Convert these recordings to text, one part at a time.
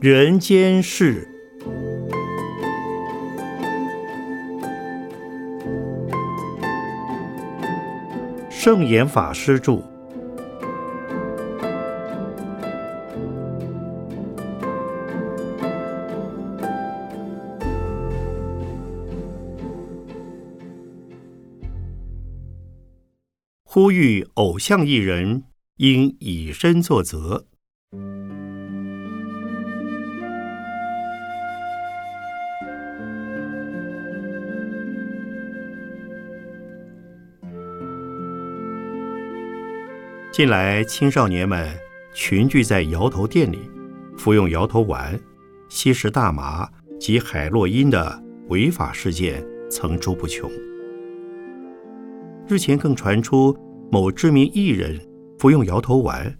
人间事，圣严法师著。呼吁偶像艺人应以身作则。近来，青少年们群聚在摇头店里，服用摇头丸、吸食大麻及海洛因的违法事件层出不穷。日前更传出某知名艺人服用摇头丸，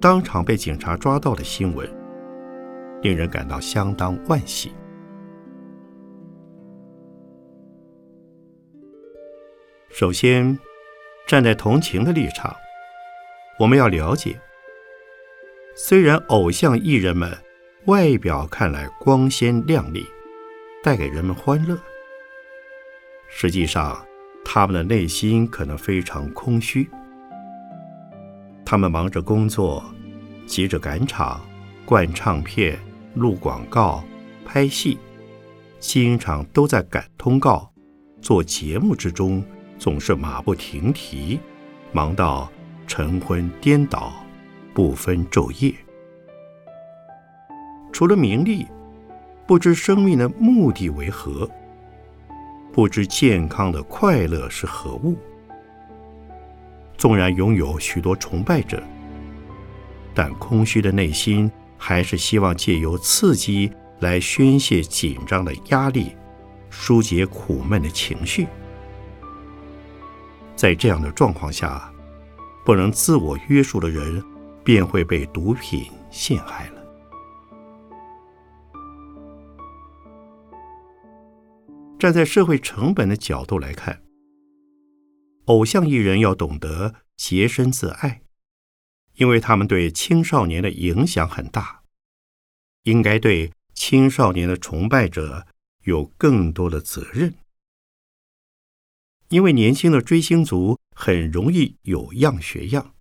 当场被警察抓到的新闻，令人感到相当惋惜。首先，站在同情的立场。我们要了解，虽然偶像艺人们外表看来光鲜亮丽，带给人们欢乐，实际上他们的内心可能非常空虚。他们忙着工作，急着赶场、灌唱片、录广告、拍戏，经常都在赶通告、做节目之中，总是马不停蹄，忙到。晨昏颠倒，不分昼夜。除了名利，不知生命的目的为何，不知健康的快乐是何物。纵然拥有许多崇拜者，但空虚的内心还是希望借由刺激来宣泄紧张的压力，疏解苦闷的情绪。在这样的状况下。不能自我约束的人，便会被毒品陷害了。站在社会成本的角度来看，偶像艺人要懂得洁身自爱，因为他们对青少年的影响很大，应该对青少年的崇拜者有更多的责任。因为年轻的追星族很容易有样学样，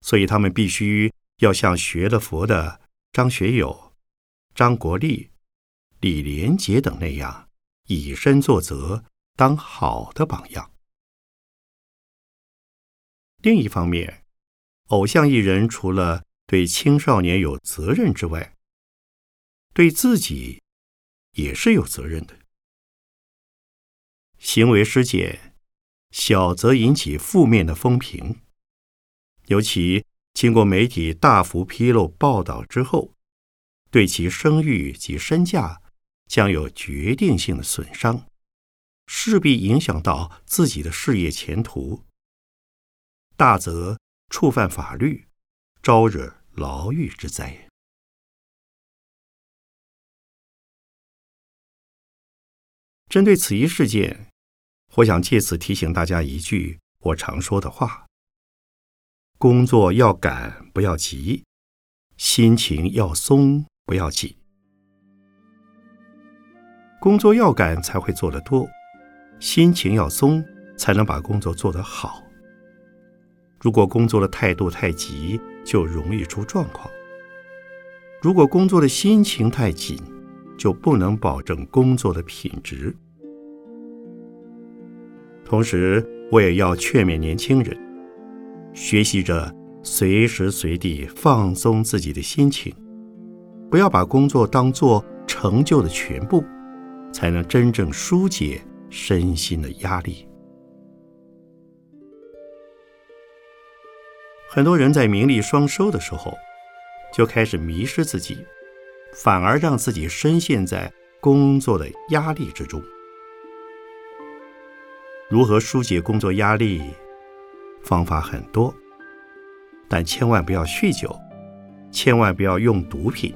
所以他们必须要像学了佛的张学友、张国立、李连杰等那样以身作则，当好的榜样。另一方面，偶像艺人除了对青少年有责任之外，对自己也是有责任的。行为失检，小则引起负面的风评，尤其经过媒体大幅披露报道之后，对其声誉及身价将有决定性的损伤，势必影响到自己的事业前途。大则触犯法律，招惹牢狱之灾。针对此一事件。我想借此提醒大家一句我常说的话：工作要赶，不要急；心情要松，不要紧。工作要赶才会做得多，心情要松才能把工作做得好。如果工作的态度太急，就容易出状况；如果工作的心情太紧，就不能保证工作的品质。同时，我也要劝勉年轻人，学习着随时随地放松自己的心情，不要把工作当作成就的全部，才能真正疏解身心的压力。很多人在名利双收的时候，就开始迷失自己，反而让自己深陷在工作的压力之中。如何疏解工作压力？方法很多，但千万不要酗酒，千万不要用毒品。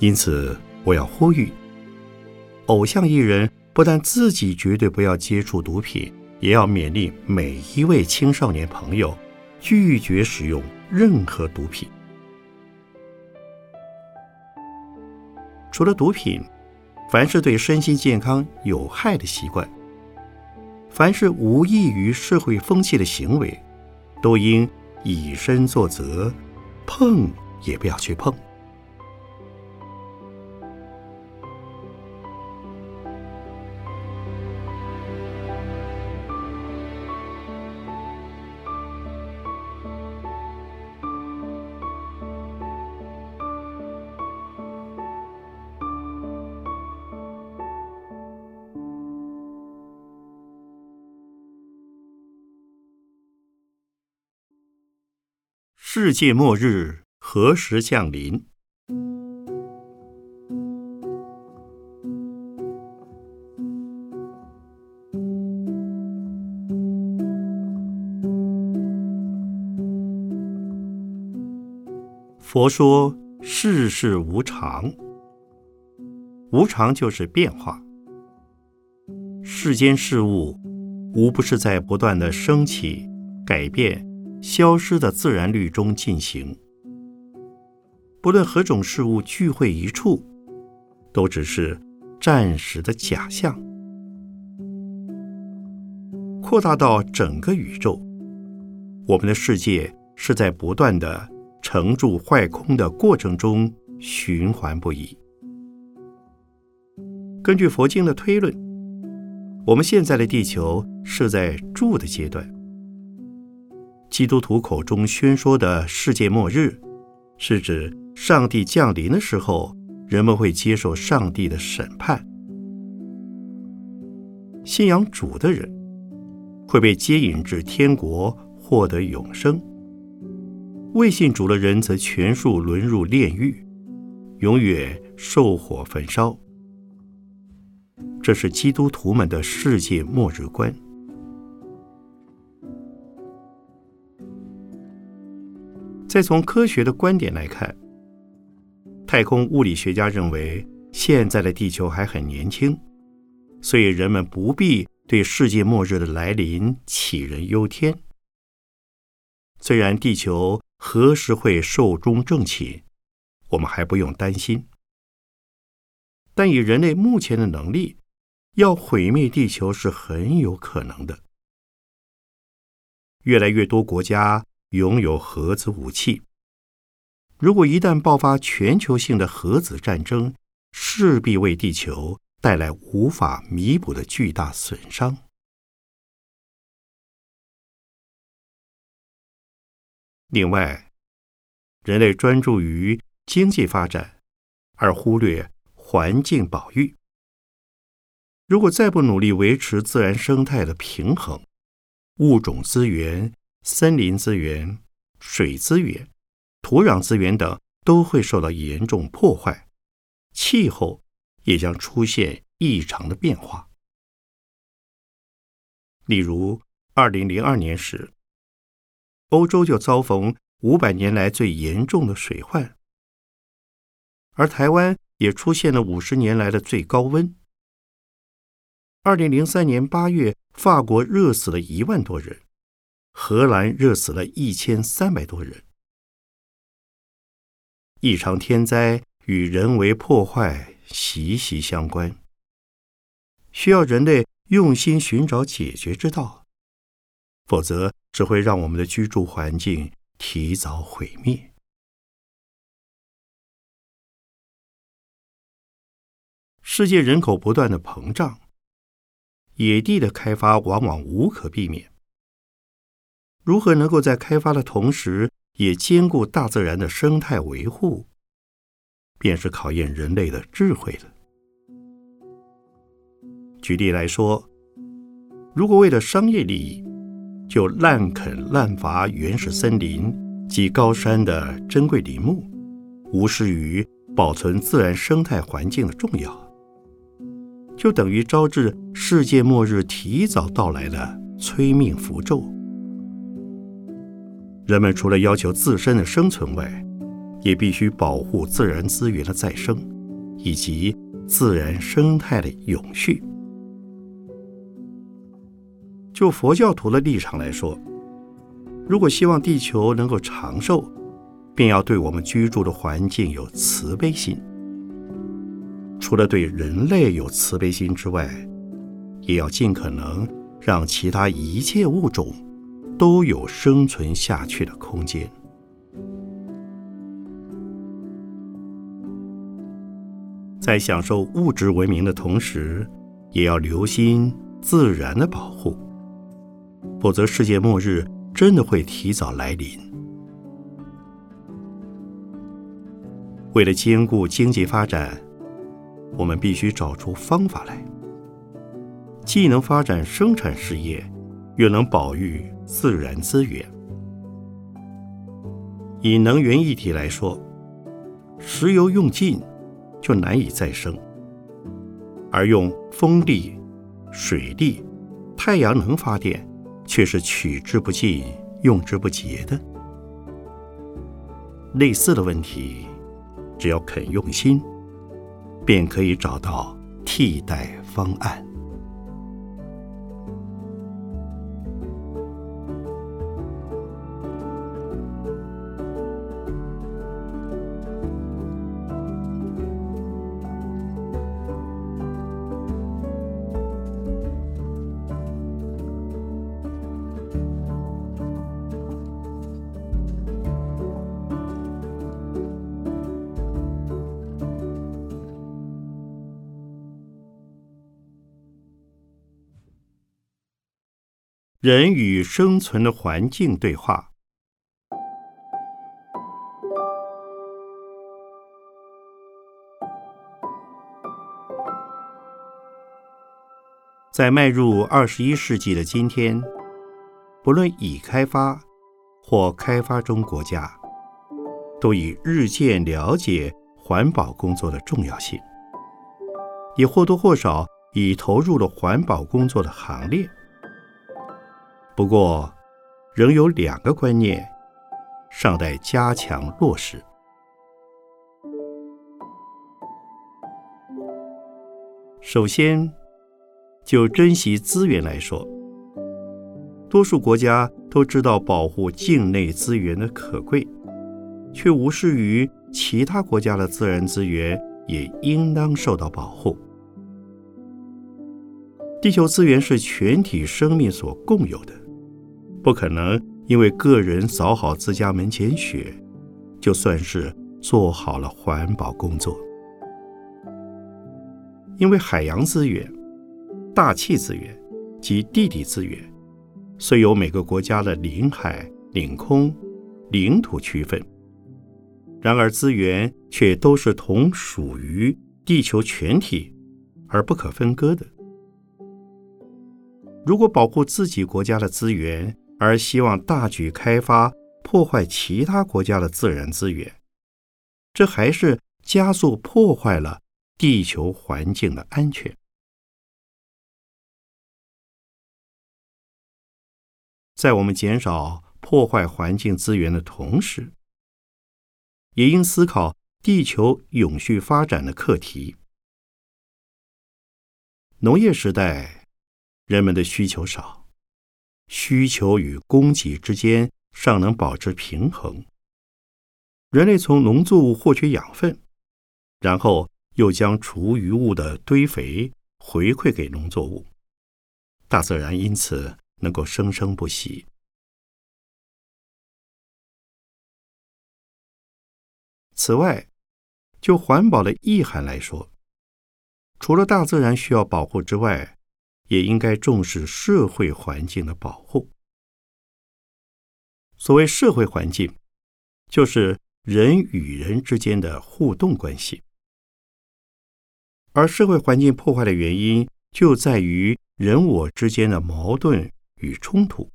因此，我要呼吁：偶像艺人不但自己绝对不要接触毒品，也要勉励每一位青少年朋友拒绝使用任何毒品。除了毒品，凡是对身心健康有害的习惯，凡是无益于社会风气的行为，都应以身作则，碰也不要去碰。世界末日何时降临？佛说世事无常，无常就是变化。世间事物无不是在不断的升起、改变。消失的自然律中进行，不论何种事物聚会一处，都只是暂时的假象。扩大到整个宇宙，我们的世界是在不断的成住坏空的过程中循环不已。根据佛经的推论，我们现在的地球是在住的阶段。基督徒口中宣说的世界末日，是指上帝降临的时候，人们会接受上帝的审判。信仰主的人会被接引至天国，获得永生；未信主的人则全数沦入炼狱，永远受火焚烧。这是基督徒们的世界末日观。再从科学的观点来看，太空物理学家认为现在的地球还很年轻，所以人们不必对世界末日的来临杞人忧天。虽然地球何时会寿终正寝，我们还不用担心，但以人类目前的能力，要毁灭地球是很有可能的。越来越多国家。拥有核子武器，如果一旦爆发全球性的核子战争，势必为地球带来无法弥补的巨大损伤。另外，人类专注于经济发展，而忽略环境保育。如果再不努力维持自然生态的平衡，物种资源。森林资源、水资源、土壤资源等都会受到严重破坏，气候也将出现异常的变化。例如，二零零二年时，欧洲就遭逢五百年来最严重的水患，而台湾也出现了五十年来的最高温。二零零三年八月，法国热死了一万多人。荷兰热死了一千三百多人。异常天灾与人为破坏息息相关，需要人类用心寻找解决之道，否则只会让我们的居住环境提早毁灭。世界人口不断的膨胀，野地的开发往往无可避免。如何能够在开发的同时，也兼顾大自然的生态维护，便是考验人类的智慧了。举例来说，如果为了商业利益，就滥垦滥伐原始森林及高山的珍贵林木，无视于保存自然生态环境的重要，就等于招致世界末日提早到来的催命符咒。人们除了要求自身的生存外，也必须保护自然资源的再生，以及自然生态的永续。就佛教徒的立场来说，如果希望地球能够长寿，便要对我们居住的环境有慈悲心。除了对人类有慈悲心之外，也要尽可能让其他一切物种都有生存下去的空间。在享受物质文明的同时，也要留心自然的保护，否则世界末日真的会提早来临。为了兼顾经济发展，我们必须找出方法来，既能发展生产事业，又能保育自然资源。以能源议题来说，石油用尽。就难以再生，而用风力、水力、太阳能发电，却是取之不尽、用之不竭的。类似的问题，只要肯用心，便可以找到替代方案。人与生存的环境对话。在迈入二十一世纪的今天，不论已开发或开发中国家，都已日渐了解环保工作的重要性，也或多或少已投入了环保工作的行列。不过，仍有两个观念尚待加强落实。首先，就珍惜资源来说，多数国家都知道保护境内资源的可贵，却无视于其他国家的自然资源也应当受到保护。地球资源是全体生命所共有的。不可能因为个人扫好自家门前雪，就算是做好了环保工作。因为海洋资源、大气资源及地理资源，虽有每个国家的领海、领空、领土区分，然而资源却都是同属于地球全体，而不可分割的。如果保护自己国家的资源，而希望大举开发，破坏其他国家的自然资源，这还是加速破坏了地球环境的安全。在我们减少破坏环境资源的同时，也应思考地球永续发展的课题。农业时代，人们的需求少。需求与供给之间尚能保持平衡。人类从农作物获取养分，然后又将厨余物的堆肥回馈给农作物，大自然因此能够生生不息。此外，就环保的意涵来说，除了大自然需要保护之外，也应该重视社会环境的保护。所谓社会环境，就是人与人之间的互动关系。而社会环境破坏的原因，就在于人我之间的矛盾与冲突，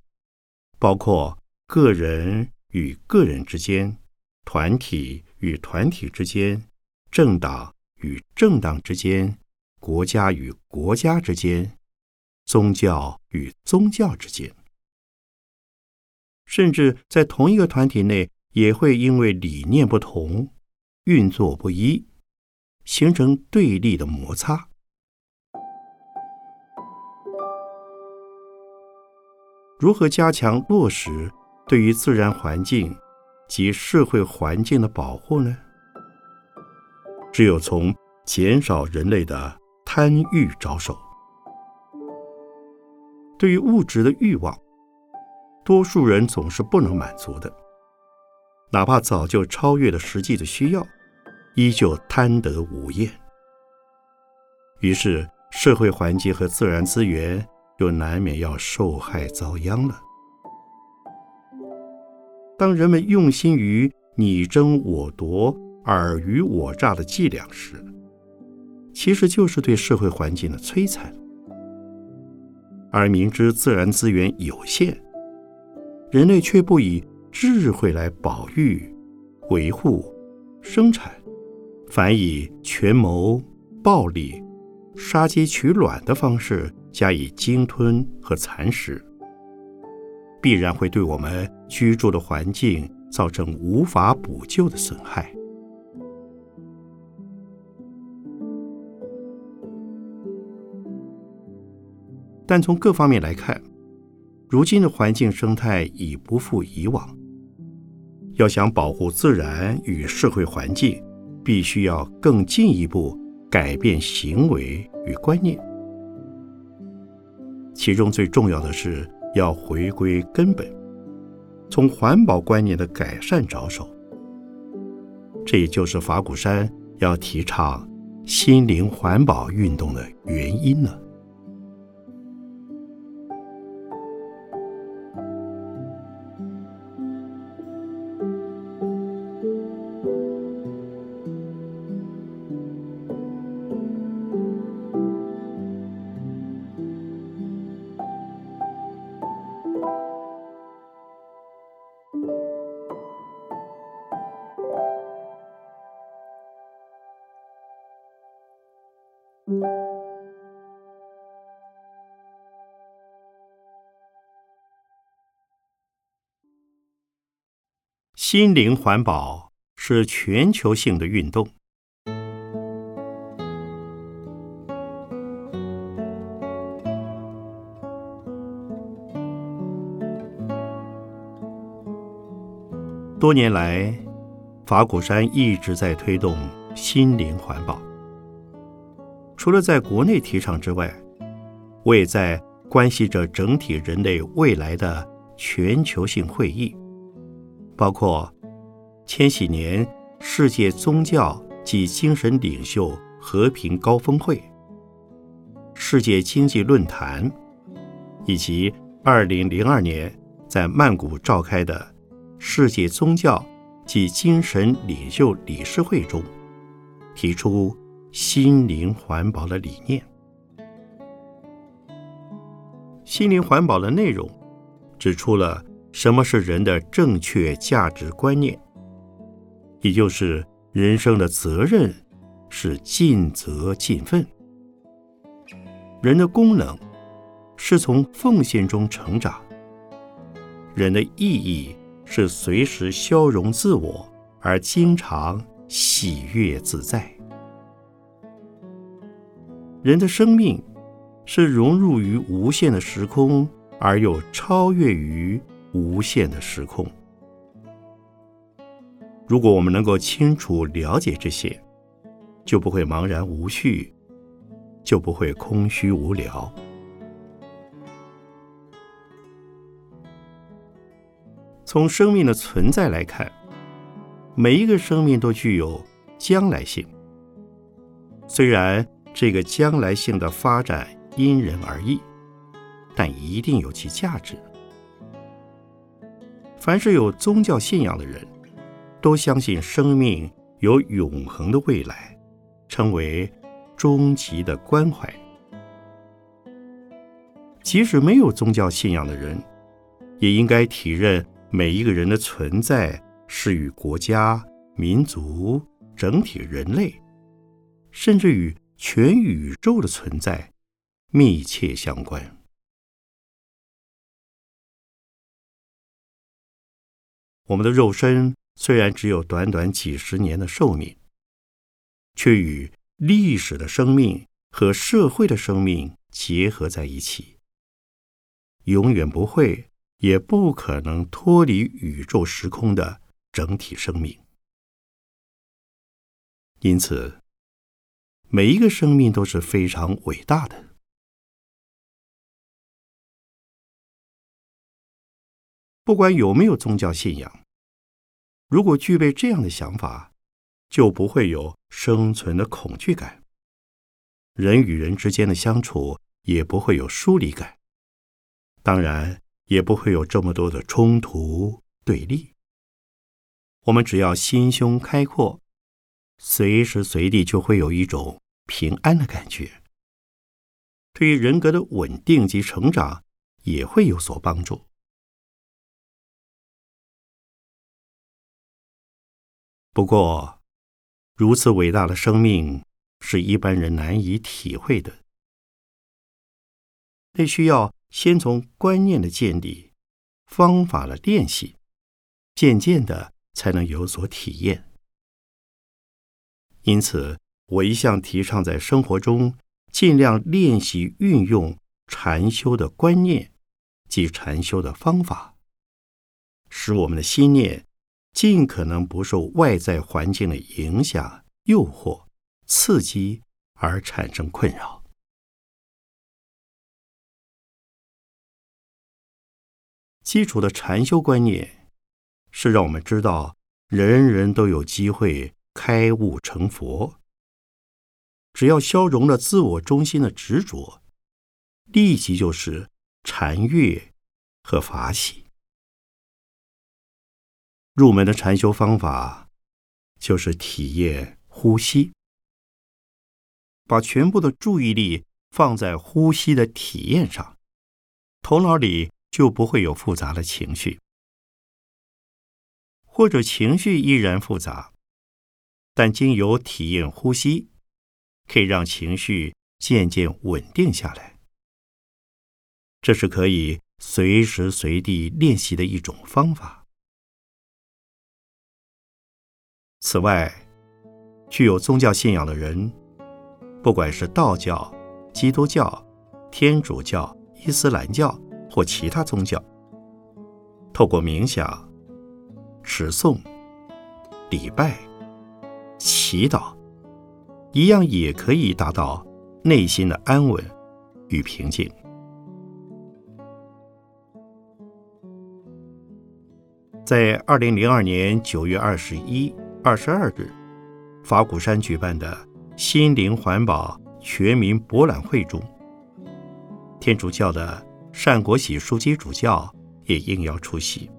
包括个人与个人之间、团体与团体之间、政党与政党之间、国家与国家之间。宗教与宗教之间，甚至在同一个团体内，也会因为理念不同、运作不一，形成对立的摩擦。如何加强落实对于自然环境及社会环境的保护呢？只有从减少人类的贪欲着手。对于物质的欲望，多数人总是不能满足的，哪怕早就超越了实际的需要，依旧贪得无厌。于是，社会环境和自然资源又难免要受害遭殃了。当人们用心于你争我夺、尔虞我诈的伎俩时，其实就是对社会环境的摧残。而明知自然资源有限，人类却不以智慧来保育、维护、生产，反以权谋、暴力、杀鸡取卵的方式加以鲸吞和蚕食，必然会对我们居住的环境造成无法补救的损害。但从各方面来看，如今的环境生态已不复以往。要想保护自然与社会环境，必须要更进一步改变行为与观念。其中最重要的是要回归根本，从环保观念的改善着手。这也就是法鼓山要提倡心灵环保运动的原因了。心灵环保是全球性的运动。多年来，法鼓山一直在推动心灵环保。除了在国内提倡之外，我也在关系着整体人类未来的全球性会议。包括千禧年世界宗教及精神领袖和平高峰会、世界经济论坛，以及二零零二年在曼谷召开的世界宗教及精神领袖理事会中，提出心灵环保的理念。心灵环保的内容指出了。什么是人的正确价值观念？也就是人生的责任是尽责尽分。人的功能是从奉献中成长。人的意义是随时消融自我，而经常喜悦自在。人的生命是融入于无限的时空，而又超越于。无限的时空。如果我们能够清楚了解这些，就不会茫然无序，就不会空虚无聊。从生命的存在来看，每一个生命都具有将来性。虽然这个将来性的发展因人而异，但一定有其价值。凡是有宗教信仰的人，都相信生命有永恒的未来，称为终极的关怀。即使没有宗教信仰的人，也应该体认每一个人的存在是与国家、民族、整体人类，甚至与全宇宙的存在密切相关。我们的肉身虽然只有短短几十年的寿命，却与历史的生命和社会的生命结合在一起，永远不会也不可能脱离宇宙时空的整体生命。因此，每一个生命都是非常伟大的。不管有没有宗教信仰，如果具备这样的想法，就不会有生存的恐惧感，人与人之间的相处也不会有疏离感，当然也不会有这么多的冲突对立。我们只要心胸开阔，随时随地就会有一种平安的感觉，对于人格的稳定及成长也会有所帮助。不过，如此伟大的生命是一般人难以体会的。那需要先从观念的建立、方法的练习，渐渐的才能有所体验。因此，我一向提倡在生活中尽量练习运用禅修的观念及禅修的方法，使我们的心念。尽可能不受外在环境的影响、诱惑、刺激而产生困扰。基础的禅修观念是让我们知道，人人都有机会开悟成佛。只要消融了自我中心的执着，立即就是禅悦和法喜。入门的禅修方法就是体验呼吸，把全部的注意力放在呼吸的体验上，头脑里就不会有复杂的情绪，或者情绪依然复杂，但经由体验呼吸，可以让情绪渐渐稳定下来。这是可以随时随地练习的一种方法。此外，具有宗教信仰的人，不管是道教、基督教、天主教、伊斯兰教或其他宗教，透过冥想、持诵、礼拜、祈祷，一样也可以达到内心的安稳与平静。在二零零二年九月二十一。二十二日，法鼓山举办的心灵环保全民博览会中，天主教的单国喜书记主教也应邀出席，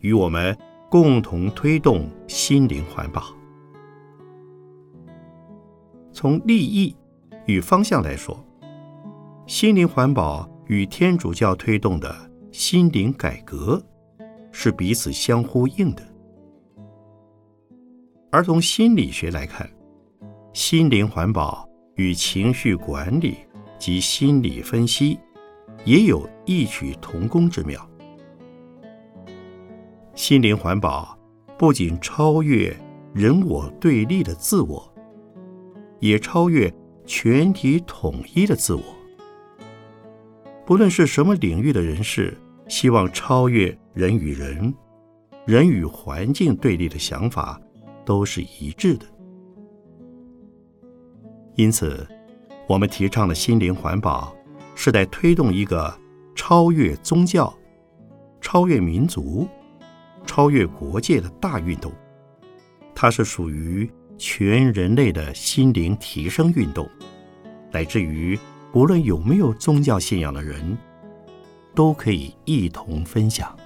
与我们共同推动心灵环保。从利益与方向来说，心灵环保与天主教推动的心灵改革是彼此相呼应的。而从心理学来看，心灵环保与情绪管理及心理分析也有异曲同工之妙。心灵环保不仅超越人我对立的自我，也超越全体统一的自我。不论是什么领域的人士，希望超越人与人、人与环境对立的想法。都是一致的，因此，我们提倡的心灵环保，是在推动一个超越宗教、超越民族、超越国界的大运动。它是属于全人类的心灵提升运动，乃至于无论有没有宗教信仰的人，都可以一同分享。